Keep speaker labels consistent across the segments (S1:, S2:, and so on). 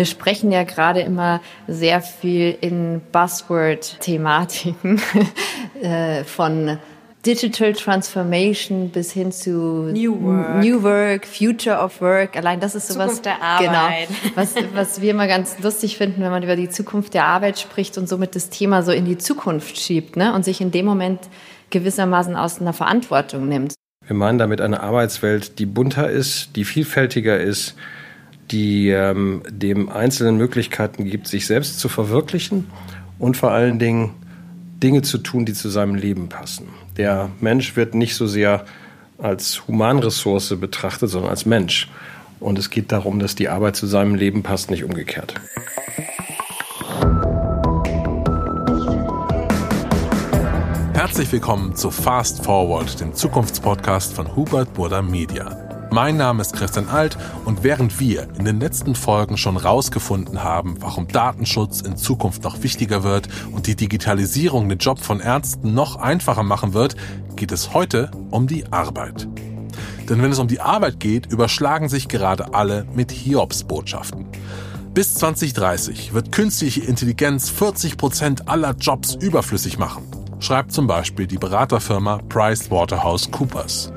S1: Wir sprechen ja gerade immer sehr viel in Buzzword-Thematiken äh, von Digital Transformation bis hin zu
S2: New Work.
S1: New Work, Future of Work. Allein das ist sowas.
S2: Zukunft der Arbeit.
S1: Genau. Was, was wir immer ganz lustig finden, wenn man über die Zukunft der Arbeit spricht und somit das Thema so in die Zukunft schiebt, ne? Und sich in dem Moment gewissermaßen aus einer Verantwortung nimmt.
S3: Wir meinen damit eine Arbeitswelt, die bunter ist, die vielfältiger ist, die ähm, dem Einzelnen Möglichkeiten gibt, sich selbst zu verwirklichen und vor allen Dingen Dinge zu tun, die zu seinem Leben passen. Der Mensch wird nicht so sehr als Humanressource betrachtet, sondern als Mensch. Und es geht darum, dass die Arbeit zu seinem Leben passt, nicht umgekehrt.
S4: Herzlich willkommen zu Fast Forward, dem Zukunftspodcast von Hubert Burda Media. Mein Name ist Christian Alt und während wir in den letzten Folgen schon rausgefunden haben, warum Datenschutz in Zukunft noch wichtiger wird und die Digitalisierung den Job von Ärzten noch einfacher machen wird, geht es heute um die Arbeit. Denn wenn es um die Arbeit geht, überschlagen sich gerade alle mit Hiobs-Botschaften. Bis 2030 wird künstliche Intelligenz 40 Prozent aller Jobs überflüssig machen, schreibt zum Beispiel die Beraterfirma PricewaterhouseCoopers.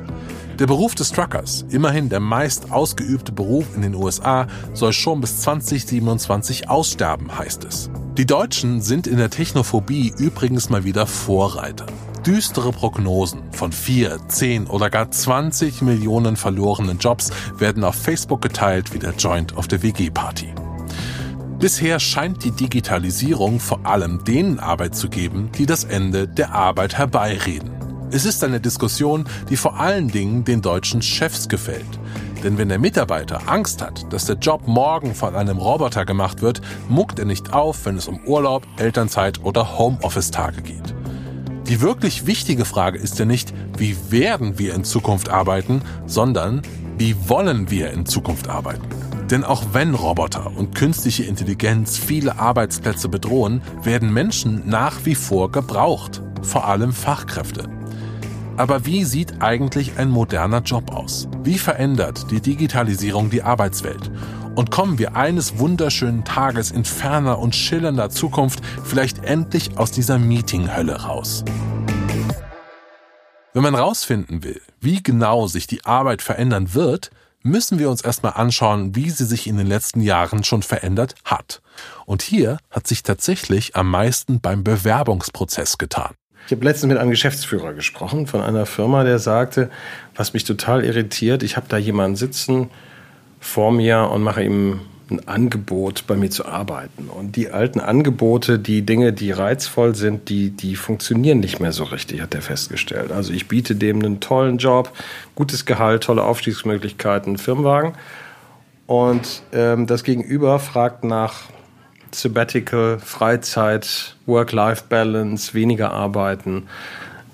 S4: Der Beruf des Truckers, immerhin der meist ausgeübte Beruf in den USA, soll schon bis 2027 aussterben, heißt es. Die Deutschen sind in der Technophobie übrigens mal wieder Vorreiter. Düstere Prognosen von 4, 10 oder gar 20 Millionen verlorenen Jobs werden auf Facebook geteilt wie der Joint auf der WG-Party. Bisher scheint die Digitalisierung vor allem denen Arbeit zu geben, die das Ende der Arbeit herbeireden. Es ist eine Diskussion, die vor allen Dingen den deutschen Chefs gefällt. Denn wenn der Mitarbeiter Angst hat, dass der Job morgen von einem Roboter gemacht wird, muckt er nicht auf, wenn es um Urlaub, Elternzeit oder Homeoffice-Tage geht. Die wirklich wichtige Frage ist ja nicht, wie werden wir in Zukunft arbeiten, sondern wie wollen wir in Zukunft arbeiten. Denn auch wenn Roboter und künstliche Intelligenz viele Arbeitsplätze bedrohen, werden Menschen nach wie vor gebraucht, vor allem Fachkräfte. Aber wie sieht eigentlich ein moderner Job aus? Wie verändert die Digitalisierung die Arbeitswelt? Und kommen wir eines wunderschönen Tages in ferner und schillernder Zukunft vielleicht endlich aus dieser Meeting-Hölle raus? Wenn man rausfinden will, wie genau sich die Arbeit verändern wird, müssen wir uns erstmal anschauen, wie sie sich in den letzten Jahren schon verändert hat. Und hier hat sich tatsächlich am meisten beim Bewerbungsprozess getan.
S3: Ich habe letztens mit einem Geschäftsführer gesprochen von einer Firma, der sagte, was mich total irritiert, ich habe da jemanden sitzen vor mir und mache ihm ein Angebot, bei mir zu arbeiten. Und die alten Angebote, die Dinge, die reizvoll sind, die, die funktionieren nicht mehr so richtig, hat er festgestellt. Also ich biete dem einen tollen Job, gutes Gehalt, tolle Aufstiegsmöglichkeiten, Firmenwagen. Und ähm, das Gegenüber fragt nach Sabbatical, Freizeit, Work-Life-Balance, weniger arbeiten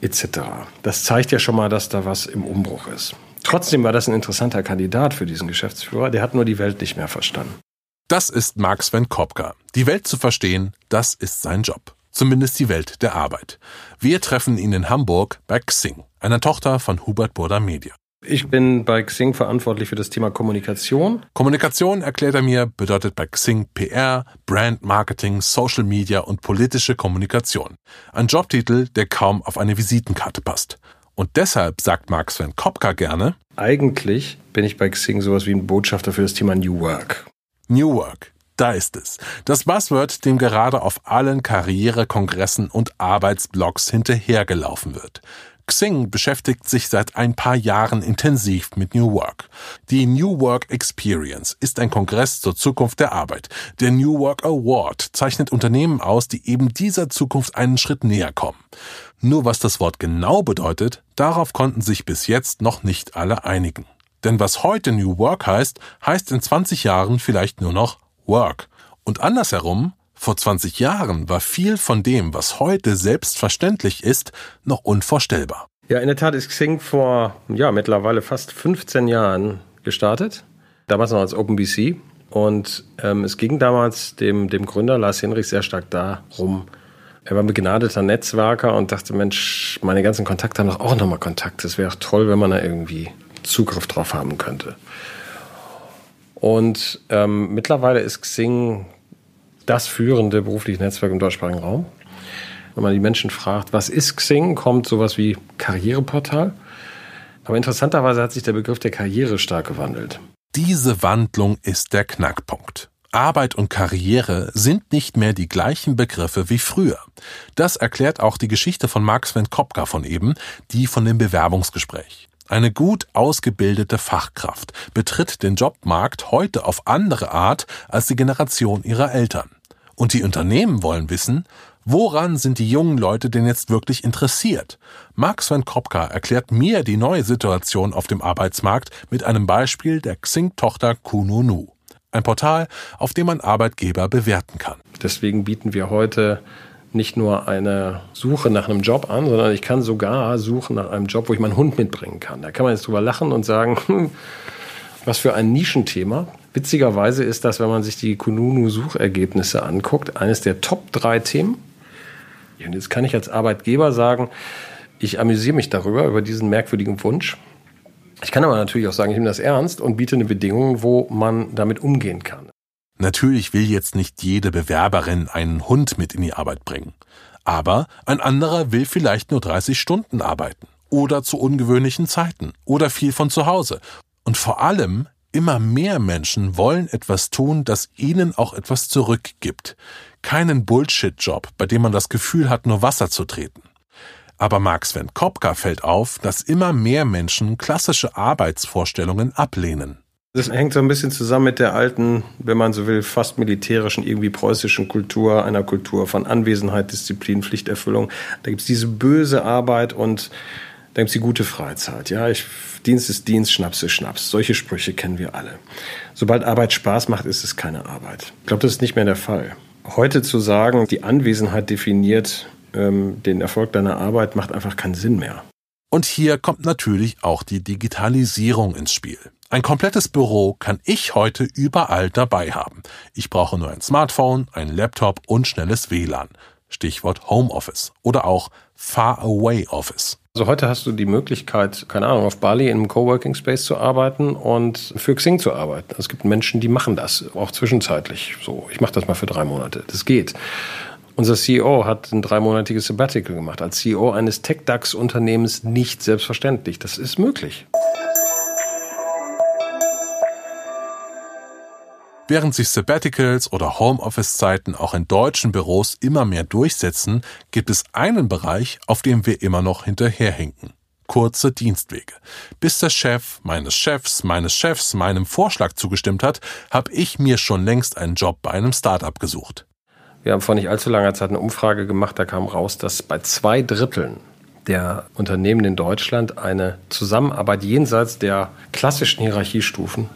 S3: etc. Das zeigt ja schon mal, dass da was im Umbruch ist. Trotzdem war das ein interessanter Kandidat für diesen Geschäftsführer, der hat nur die Welt nicht mehr verstanden.
S4: Das ist Mark Sven Kopka. Die Welt zu verstehen, das ist sein Job. Zumindest die Welt der Arbeit. Wir treffen ihn in Hamburg bei Xing, einer Tochter von Hubert Burda Media.
S3: Ich bin bei Xing verantwortlich für das Thema Kommunikation.
S4: Kommunikation, erklärt er mir, bedeutet bei Xing PR, Brand Marketing, Social Media und politische Kommunikation. Ein Jobtitel, der kaum auf eine Visitenkarte passt. Und deshalb sagt Mark Sven Kopka gerne,
S3: eigentlich bin ich bei Xing sowas wie ein Botschafter für das Thema New Work.
S4: New Work. Da ist es. Das Buzzword, dem gerade auf allen Karrierekongressen und Arbeitsblogs hinterhergelaufen wird. Xing beschäftigt sich seit ein paar Jahren intensiv mit New Work. Die New Work Experience ist ein Kongress zur Zukunft der Arbeit. Der New Work Award zeichnet Unternehmen aus, die eben dieser Zukunft einen Schritt näher kommen. Nur was das Wort genau bedeutet, darauf konnten sich bis jetzt noch nicht alle einigen. Denn was heute New Work heißt, heißt in 20 Jahren vielleicht nur noch Work. Und andersherum, vor 20 Jahren war viel von dem, was heute selbstverständlich ist, noch unvorstellbar.
S3: Ja, in der Tat ist Xing vor ja, mittlerweile fast 15 Jahren gestartet. Damals noch als OpenBC. Und ähm, es ging damals dem, dem Gründer Lars Henrich sehr stark darum, er war ein begnadeter Netzwerker und dachte, Mensch, meine ganzen Kontakte haben doch auch nochmal Kontakt. Es wäre toll, wenn man da irgendwie Zugriff drauf haben könnte. Und ähm, mittlerweile ist Xing das führende berufliche Netzwerk im deutschsprachigen Raum. Wenn man die Menschen fragt, was ist Xing, kommt sowas wie Karriereportal. Aber interessanterweise hat sich der Begriff der Karriere stark gewandelt.
S4: Diese Wandlung ist der Knackpunkt. Arbeit und Karriere sind nicht mehr die gleichen Begriffe wie früher. Das erklärt auch die Geschichte von Mark Sven Kopka von eben, die von dem Bewerbungsgespräch. Eine gut ausgebildete Fachkraft betritt den Jobmarkt heute auf andere Art als die Generation ihrer Eltern. Und die Unternehmen wollen wissen, woran sind die jungen Leute denn jetzt wirklich interessiert? Mark Sven Kopka erklärt mir die neue Situation auf dem Arbeitsmarkt mit einem Beispiel der Xing-Tochter Kununu ein Portal, auf dem man Arbeitgeber bewerten kann.
S3: Deswegen bieten wir heute nicht nur eine Suche nach einem Job an, sondern ich kann sogar suchen nach einem Job, wo ich meinen Hund mitbringen kann. Da kann man jetzt drüber lachen und sagen, was für ein Nischenthema. Witzigerweise ist das, wenn man sich die Kununu-Suchergebnisse anguckt, eines der Top drei Themen. Und jetzt kann ich als Arbeitgeber sagen, ich amüsiere mich darüber, über diesen merkwürdigen Wunsch. Ich kann aber natürlich auch sagen, ich nehme das ernst und biete eine Bedingung, wo man damit umgehen kann.
S4: Natürlich will jetzt nicht jede Bewerberin einen Hund mit in die Arbeit bringen. Aber ein anderer will vielleicht nur 30 Stunden arbeiten. Oder zu ungewöhnlichen Zeiten. Oder viel von zu Hause. Und vor allem, immer mehr Menschen wollen etwas tun, das ihnen auch etwas zurückgibt. Keinen Bullshit-Job, bei dem man das Gefühl hat, nur Wasser zu treten. Aber Mark Sven Kopka fällt auf, dass immer mehr Menschen klassische Arbeitsvorstellungen ablehnen.
S3: Das hängt so ein bisschen zusammen mit der alten, wenn man so will, fast militärischen, irgendwie preußischen Kultur, einer Kultur von Anwesenheit, Disziplin, Pflichterfüllung. Da gibt es diese böse Arbeit und da gibt es die gute Freizeit. Ja, ich, Dienst ist Dienst, Schnaps ist Schnaps. Solche Sprüche kennen wir alle. Sobald Arbeit Spaß macht, ist es keine Arbeit. Ich glaube, das ist nicht mehr der Fall. Heute zu sagen, die Anwesenheit definiert ähm, den Erfolg deiner Arbeit macht einfach keinen Sinn mehr.
S4: Und hier kommt natürlich auch die Digitalisierung ins Spiel. Ein komplettes Büro kann ich heute überall dabei haben. Ich brauche nur ein Smartphone, einen Laptop und schnelles WLAN. Stichwort Homeoffice oder auch Far Away Office.
S3: Also heute hast du die Möglichkeit, keine Ahnung, auf Bali in einem Coworking Space zu arbeiten und für Xing zu arbeiten. Es gibt Menschen, die machen das, auch zwischenzeitlich. So, ich mache das mal für drei Monate. Das geht. Unser CEO hat ein dreimonatiges Sabbatical gemacht. Als CEO eines Tech-DAX-Unternehmens nicht selbstverständlich. Das ist möglich.
S4: Während sich Sabbaticals oder Homeoffice-Zeiten auch in deutschen Büros immer mehr durchsetzen, gibt es einen Bereich, auf dem wir immer noch hinterherhinken. Kurze Dienstwege. Bis der Chef meines Chefs meines Chefs meinem Vorschlag zugestimmt hat, habe ich mir schon längst einen Job bei einem Startup gesucht.
S3: Wir haben vor nicht allzu langer Zeit eine Umfrage gemacht, da kam raus, dass bei zwei Dritteln der Unternehmen in Deutschland eine Zusammenarbeit jenseits der klassischen Hierarchiestufen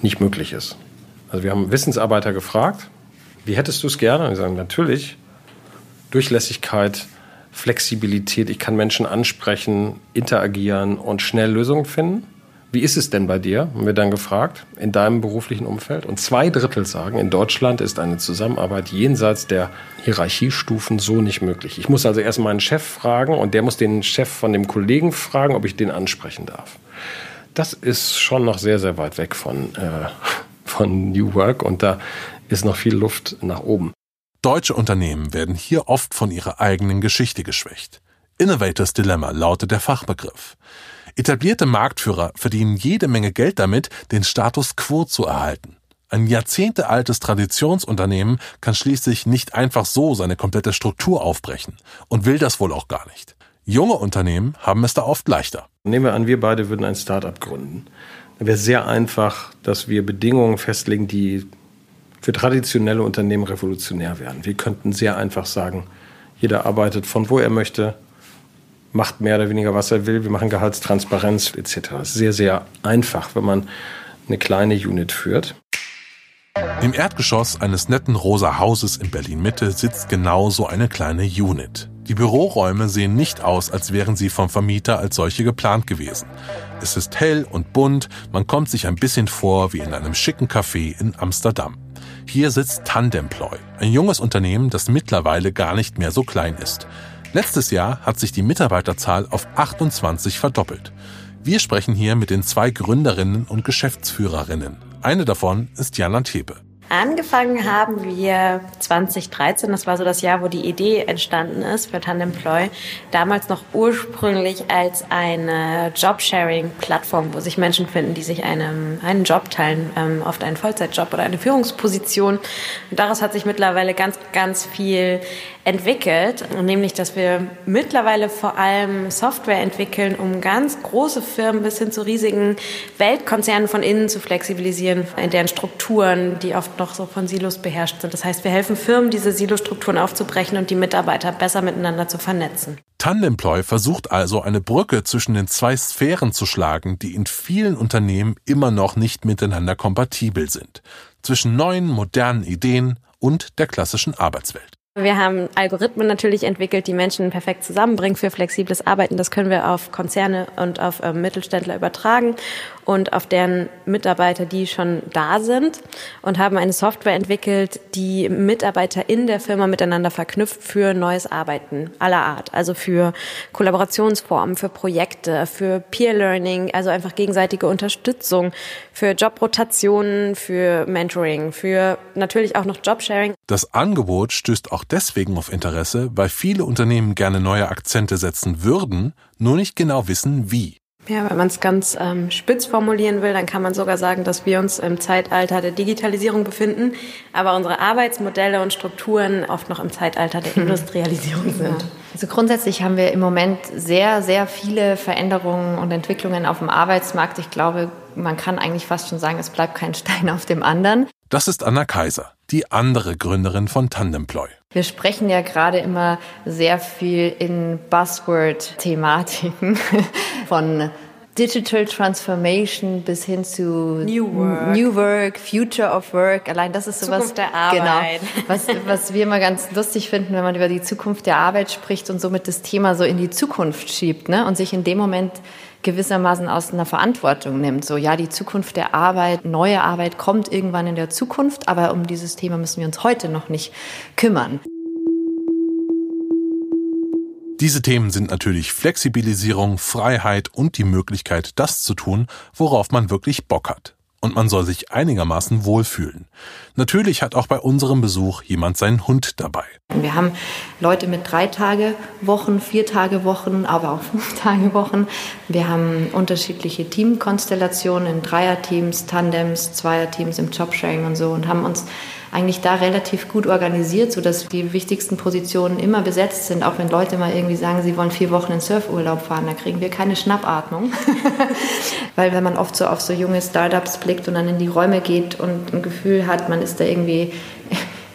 S3: nicht möglich ist. Also wir haben Wissensarbeiter gefragt, wie hättest du es gerne? Und die sagen natürlich Durchlässigkeit, Flexibilität, ich kann Menschen ansprechen, interagieren und schnell Lösungen finden. Wie ist es denn bei dir? Haben wir dann gefragt, in deinem beruflichen Umfeld. Und zwei Drittel sagen, in Deutschland ist eine Zusammenarbeit jenseits der Hierarchiestufen so nicht möglich. Ich muss also erst meinen Chef fragen und der muss den Chef von dem Kollegen fragen, ob ich den ansprechen darf. Das ist schon noch sehr, sehr weit weg von, äh, von New Work und da ist noch viel Luft nach oben.
S4: Deutsche Unternehmen werden hier oft von ihrer eigenen Geschichte geschwächt. Innovators Dilemma lautet der Fachbegriff. Etablierte Marktführer verdienen jede Menge Geld damit, den Status quo zu erhalten. Ein jahrzehntealtes Traditionsunternehmen kann schließlich nicht einfach so seine komplette Struktur aufbrechen und will das wohl auch gar nicht. Junge Unternehmen haben es da oft leichter.
S3: Nehmen wir an, wir beide würden ein Start-up gründen. Dann wäre sehr einfach, dass wir Bedingungen festlegen, die für traditionelle Unternehmen revolutionär wären. Wir könnten sehr einfach sagen, jeder arbeitet von wo er möchte, macht mehr oder weniger, was er will. Wir machen Gehaltstransparenz etc. Sehr, sehr einfach, wenn man eine kleine Unit führt.
S4: Im Erdgeschoss eines netten rosa Hauses in Berlin-Mitte sitzt genau so eine kleine Unit. Die Büroräume sehen nicht aus, als wären sie vom Vermieter als solche geplant gewesen. Es ist hell und bunt, man kommt sich ein bisschen vor wie in einem schicken Café in Amsterdam. Hier sitzt Tandemploy, ein junges Unternehmen, das mittlerweile gar nicht mehr so klein ist. Letztes Jahr hat sich die Mitarbeiterzahl auf 28 verdoppelt. Wir sprechen hier mit den zwei Gründerinnen und Geschäftsführerinnen, Eine davon ist Jana Tepe.
S2: Angefangen haben wir 2013, das war so das Jahr, wo die Idee entstanden ist für Tandemploy. Damals noch ursprünglich als eine Jobsharing-Plattform, wo sich Menschen finden, die sich einem, einen Job teilen, ähm, oft einen Vollzeitjob oder eine Führungsposition. Und daraus hat sich mittlerweile ganz, ganz viel entwickelt, nämlich dass wir mittlerweile vor allem Software entwickeln, um ganz große Firmen bis hin zu riesigen Weltkonzernen von innen zu flexibilisieren, in deren Strukturen, die oft noch so von Silos beherrscht sind. Das heißt, wir helfen Firmen, diese Silostrukturen aufzubrechen und die Mitarbeiter besser miteinander zu vernetzen.
S4: Tandemploy versucht also eine Brücke zwischen den zwei Sphären zu schlagen, die in vielen Unternehmen immer noch nicht miteinander kompatibel sind. Zwischen neuen, modernen Ideen und der klassischen Arbeitswelt.
S2: Wir haben Algorithmen natürlich entwickelt, die Menschen perfekt zusammenbringen für flexibles Arbeiten. Das können wir auf Konzerne und auf äh, Mittelständler übertragen und auf deren Mitarbeiter, die schon da sind und haben eine Software entwickelt, die Mitarbeiter in der Firma miteinander verknüpft für neues Arbeiten aller Art. Also für Kollaborationsformen, für Projekte, für Peer Learning, also einfach gegenseitige Unterstützung, für Jobrotationen, für Mentoring, für natürlich auch noch Jobsharing.
S4: Das Angebot stößt auch deswegen auf Interesse, weil viele Unternehmen gerne neue Akzente setzen würden, nur nicht genau wissen, wie.
S2: Ja, wenn man es ganz ähm, spitz formulieren will, dann kann man sogar sagen, dass wir uns im Zeitalter der Digitalisierung befinden, aber unsere Arbeitsmodelle und Strukturen oft noch im Zeitalter der Industrialisierung sind.
S1: Also grundsätzlich haben wir im Moment sehr, sehr viele Veränderungen und Entwicklungen auf dem Arbeitsmarkt. Ich glaube, man kann eigentlich fast schon sagen, es bleibt kein Stein auf dem anderen.
S4: Das ist Anna Kaiser, die andere Gründerin von Tandemploy.
S1: Wir sprechen ja gerade immer sehr viel in Buzzword-Thematiken von Digital Transformation bis hin zu
S2: New Work.
S1: New Work, Future of Work. Allein das ist sowas.
S2: Zukunft der Arbeit.
S1: Genau. Was, was wir immer ganz lustig finden, wenn man über die Zukunft der Arbeit spricht und somit das Thema so in die Zukunft schiebt, ne? Und sich in dem Moment gewissermaßen aus einer Verantwortung nimmt. So, ja, die Zukunft der Arbeit, neue Arbeit kommt irgendwann in der Zukunft, aber um dieses Thema müssen wir uns heute noch nicht kümmern.
S4: Diese Themen sind natürlich Flexibilisierung, Freiheit und die Möglichkeit, das zu tun, worauf man wirklich Bock hat und man soll sich einigermaßen wohlfühlen. Natürlich hat auch bei unserem Besuch jemand seinen Hund dabei.
S1: Wir haben Leute mit drei Tage Wochen, vier Tage Wochen, aber auch fünf Tage Wochen. Wir haben unterschiedliche Teamkonstellationen in Dreierteams, Tandems, Zweierteams im Jobsharing und so und haben uns eigentlich da relativ gut organisiert, sodass die wichtigsten Positionen immer besetzt sind. Auch wenn Leute mal irgendwie sagen, sie wollen vier Wochen in Surfurlaub fahren, da kriegen wir keine Schnappatmung. Weil wenn man oft so auf so junge Startups blickt und dann in die Räume geht und ein Gefühl hat, man ist da irgendwie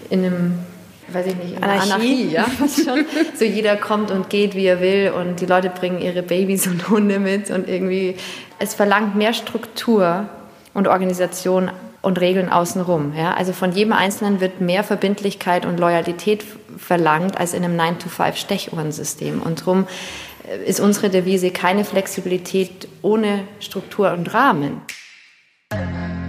S1: in einem weiß ich nicht,
S2: Anarchie, Anarchie
S1: ja, schon. So jeder kommt und geht, wie er will und die Leute bringen ihre Babys und Hunde mit und irgendwie, es verlangt mehr Struktur und Organisation und Regeln außenrum. Ja? Also von jedem Einzelnen wird mehr Verbindlichkeit und Loyalität verlangt als in einem 9-to-5-Stechuhrensystem. Und darum äh, ist unsere Devise keine Flexibilität ohne Struktur und Rahmen.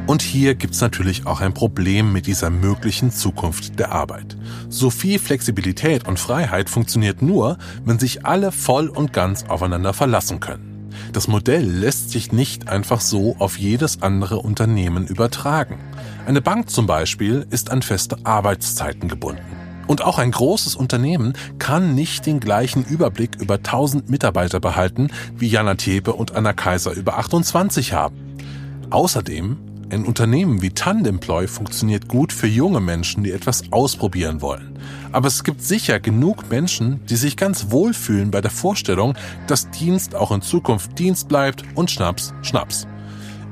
S4: Und hier gibt's natürlich auch ein Problem mit dieser möglichen Zukunft der Arbeit. So viel Flexibilität und Freiheit funktioniert nur, wenn sich alle voll und ganz aufeinander verlassen können. Das Modell lässt sich nicht einfach so auf jedes andere Unternehmen übertragen. Eine Bank zum Beispiel ist an feste Arbeitszeiten gebunden. Und auch ein großes Unternehmen kann nicht den gleichen Überblick über 1000 Mitarbeiter behalten, wie Jana Tepe und Anna Kaiser über 28 haben. Außerdem ein Unternehmen wie Tandemploy funktioniert gut für junge Menschen, die etwas ausprobieren wollen. Aber es gibt sicher genug Menschen, die sich ganz wohlfühlen bei der Vorstellung, dass Dienst auch in Zukunft Dienst bleibt und Schnaps Schnaps.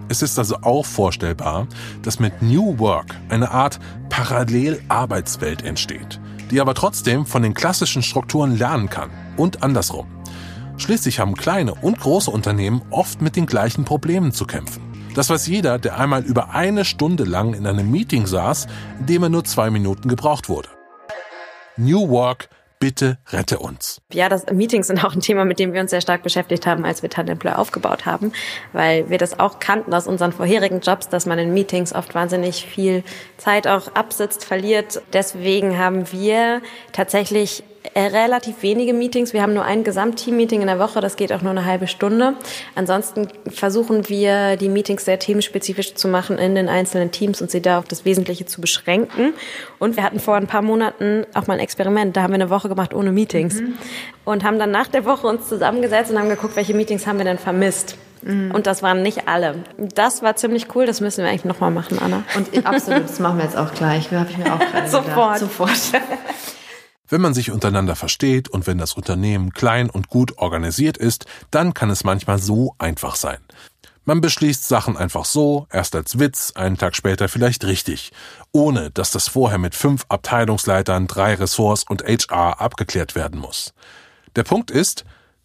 S4: Es ist also auch vorstellbar, dass mit New Work eine Art Parallel-Arbeitswelt entsteht, die aber trotzdem von den klassischen Strukturen lernen kann und andersrum. Schließlich haben kleine und große Unternehmen oft mit den gleichen Problemen zu kämpfen. Das weiß jeder, der einmal über eine Stunde lang in einem Meeting saß, in dem er nur zwei Minuten gebraucht wurde. New Work bitte rette uns.
S2: Ja, das Meetings sind auch ein Thema, mit dem wir uns sehr stark beschäftigt haben, als wir Tandemploy aufgebaut haben, weil wir das auch kannten aus unseren vorherigen Jobs, dass man in Meetings oft wahnsinnig viel Zeit auch absitzt, verliert. Deswegen haben wir tatsächlich relativ wenige Meetings. Wir haben nur ein Gesamtteam-Meeting in der Woche, das geht auch nur eine halbe Stunde. Ansonsten versuchen wir, die Meetings sehr themenspezifisch zu machen in den einzelnen Teams und sie da auf das Wesentliche zu beschränken. Und wir hatten vor ein paar Monaten auch mal ein Experiment. Da haben wir eine Woche gemacht ohne Meetings mhm. und haben dann nach der Woche uns zusammengesetzt und haben geguckt, welche Meetings haben wir denn vermisst. Mhm. Und das waren nicht alle. Das war ziemlich cool. Das müssen wir eigentlich nochmal machen, Anna.
S1: Und absolut, das machen wir jetzt auch gleich. Habe ich mir auch gerade
S2: Sofort.
S1: Sofort.
S4: Wenn man sich untereinander versteht und wenn das Unternehmen klein und gut organisiert ist, dann kann es manchmal so einfach sein. Man beschließt Sachen einfach so, erst als Witz, einen Tag später vielleicht richtig, ohne dass das vorher mit fünf Abteilungsleitern, drei Ressorts und HR abgeklärt werden muss. Der Punkt ist,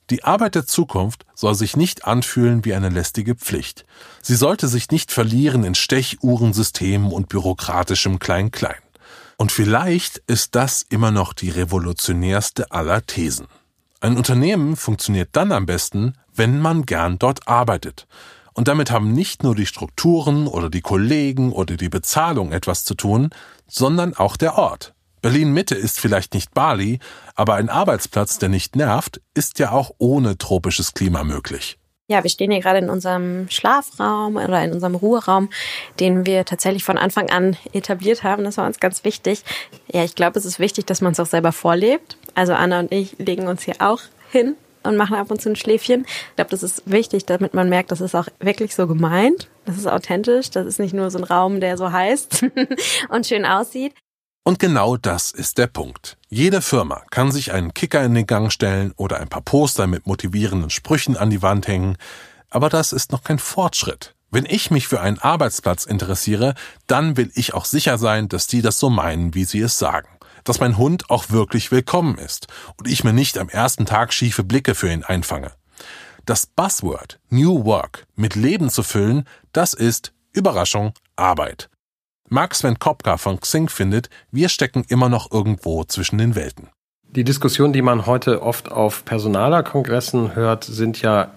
S4: die Arbeit der Zukunft soll sich nicht anfühlen wie eine lästige Pflicht. Sie sollte sich nicht verlieren in Stechuhrensystemen und bürokratischem Klein-Klein. Und vielleicht ist das immer noch die revolutionärste aller Thesen. Ein Unternehmen funktioniert dann am besten, wenn man gern dort arbeitet. Und damit haben nicht nur die Strukturen oder die Kollegen oder die Bezahlung etwas zu tun, sondern auch der Ort. Berlin Mitte ist vielleicht nicht Bali, aber ein Arbeitsplatz, der nicht nervt, ist ja auch ohne tropisches Klima möglich.
S2: Ja, wir stehen hier gerade in unserem Schlafraum oder in unserem Ruheraum, den wir tatsächlich von Anfang an etabliert haben. Das war uns ganz wichtig. Ja, ich glaube, es ist wichtig, dass man es auch selber vorlebt. Also Anna und ich legen uns hier auch hin und machen ab und zu ein Schläfchen. Ich glaube, das ist wichtig, damit man merkt, das ist auch wirklich so gemeint. Das ist authentisch. Das ist nicht nur so ein Raum, der so heißt und schön aussieht.
S4: Und genau das ist der Punkt. Jede Firma kann sich einen Kicker in den Gang stellen oder ein paar Poster mit motivierenden Sprüchen an die Wand hängen, aber das ist noch kein Fortschritt. Wenn ich mich für einen Arbeitsplatz interessiere, dann will ich auch sicher sein, dass die das so meinen, wie sie es sagen. Dass mein Hund auch wirklich willkommen ist und ich mir nicht am ersten Tag schiefe Blicke für ihn einfange. Das Buzzword New Work mit Leben zu füllen, das ist Überraschung Arbeit. Mark Sven Kopka von Xing findet, wir stecken immer noch irgendwo zwischen den Welten.
S3: Die Diskussionen, die man heute oft auf Personalerkongressen hört, sind ja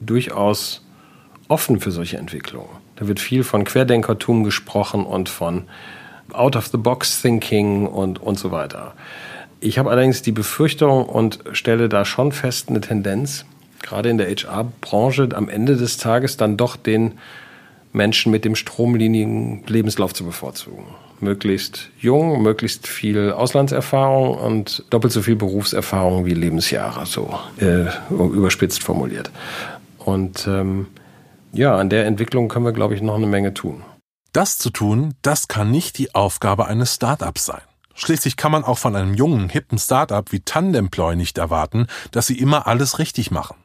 S3: durchaus offen für solche Entwicklungen. Da wird viel von Querdenkertum gesprochen und von Out-of-the-Box-Thinking und, und so weiter. Ich habe allerdings die Befürchtung und stelle da schon fest eine Tendenz, gerade in der HR-Branche am Ende des Tages dann doch den Menschen mit dem stromlinigen Lebenslauf zu bevorzugen. Möglichst jung, möglichst viel Auslandserfahrung und doppelt so viel Berufserfahrung wie Lebensjahre, so äh, überspitzt formuliert. Und ähm, ja, an der Entwicklung können wir, glaube ich, noch eine Menge tun.
S4: Das zu tun, das kann nicht die Aufgabe eines Startups sein. Schließlich kann man auch von einem jungen, hippen Startup wie Tandemploy nicht erwarten, dass sie immer alles richtig machen.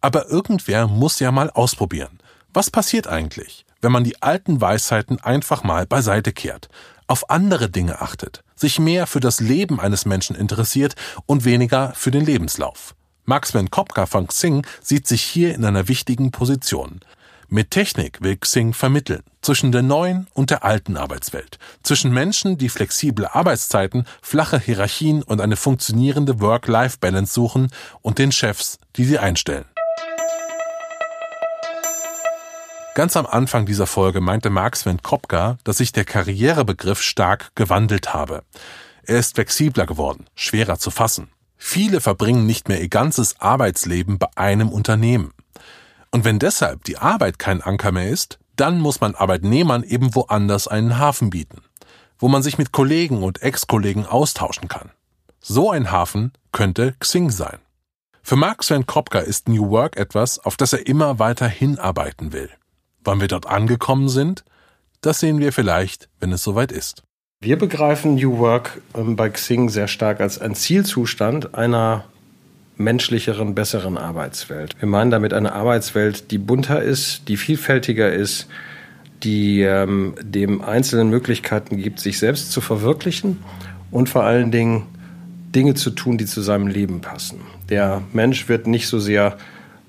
S4: Aber irgendwer muss ja mal ausprobieren. Was passiert eigentlich, wenn man die alten Weisheiten einfach mal beiseite kehrt, auf andere Dinge achtet, sich mehr für das Leben eines Menschen interessiert und weniger für den Lebenslauf? Max Van Kopka von Xing sieht sich hier in einer wichtigen Position. Mit Technik will Xing vermitteln zwischen der neuen und der alten Arbeitswelt, zwischen Menschen, die flexible Arbeitszeiten, flache Hierarchien und eine funktionierende Work-Life-Balance suchen und den Chefs, die sie einstellen. Ganz am Anfang dieser Folge meinte Mark Sven Kopka, dass sich der Karrierebegriff stark gewandelt habe. Er ist flexibler geworden, schwerer zu fassen. Viele verbringen nicht mehr ihr ganzes Arbeitsleben bei einem Unternehmen. Und wenn deshalb die Arbeit kein Anker mehr ist, dann muss man Arbeitnehmern eben woanders einen Hafen bieten, wo man sich mit Kollegen und Ex-Kollegen austauschen kann. So ein Hafen könnte Xing sein. Für Mark Sven Kopka ist New Work etwas, auf das er immer weiter hinarbeiten will. Wann wir dort angekommen sind, das sehen wir vielleicht, wenn es soweit ist.
S3: Wir begreifen New Work ähm, bei Xing sehr stark als ein Zielzustand einer menschlicheren, besseren Arbeitswelt. Wir meinen damit eine Arbeitswelt, die bunter ist, die vielfältiger ist, die ähm, dem Einzelnen Möglichkeiten gibt, sich selbst zu verwirklichen und vor allen Dingen Dinge zu tun, die zu seinem Leben passen. Der Mensch wird nicht so sehr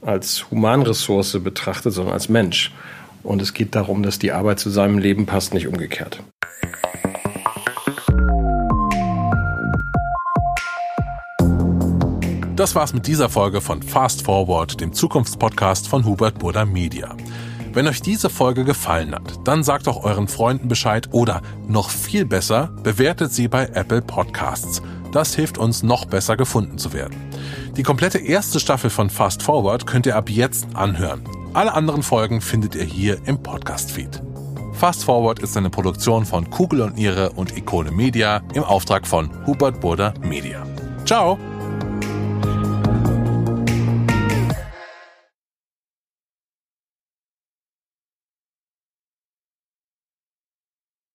S3: als Humanressource betrachtet, sondern als Mensch. Und es geht darum, dass die Arbeit zu seinem Leben passt, nicht umgekehrt.
S4: Das war's mit dieser Folge von Fast Forward, dem Zukunftspodcast von Hubert Burda Media. Wenn euch diese Folge gefallen hat, dann sagt auch euren Freunden Bescheid oder noch viel besser, bewertet sie bei Apple Podcasts. Das hilft uns noch besser gefunden zu werden. Die komplette erste Staffel von Fast Forward könnt ihr ab jetzt anhören. Alle anderen Folgen findet ihr hier im Podcast-Feed. Fast Forward ist eine Produktion von Kugel und Niere und Ikone Media im Auftrag von Hubert Burda Media. Ciao!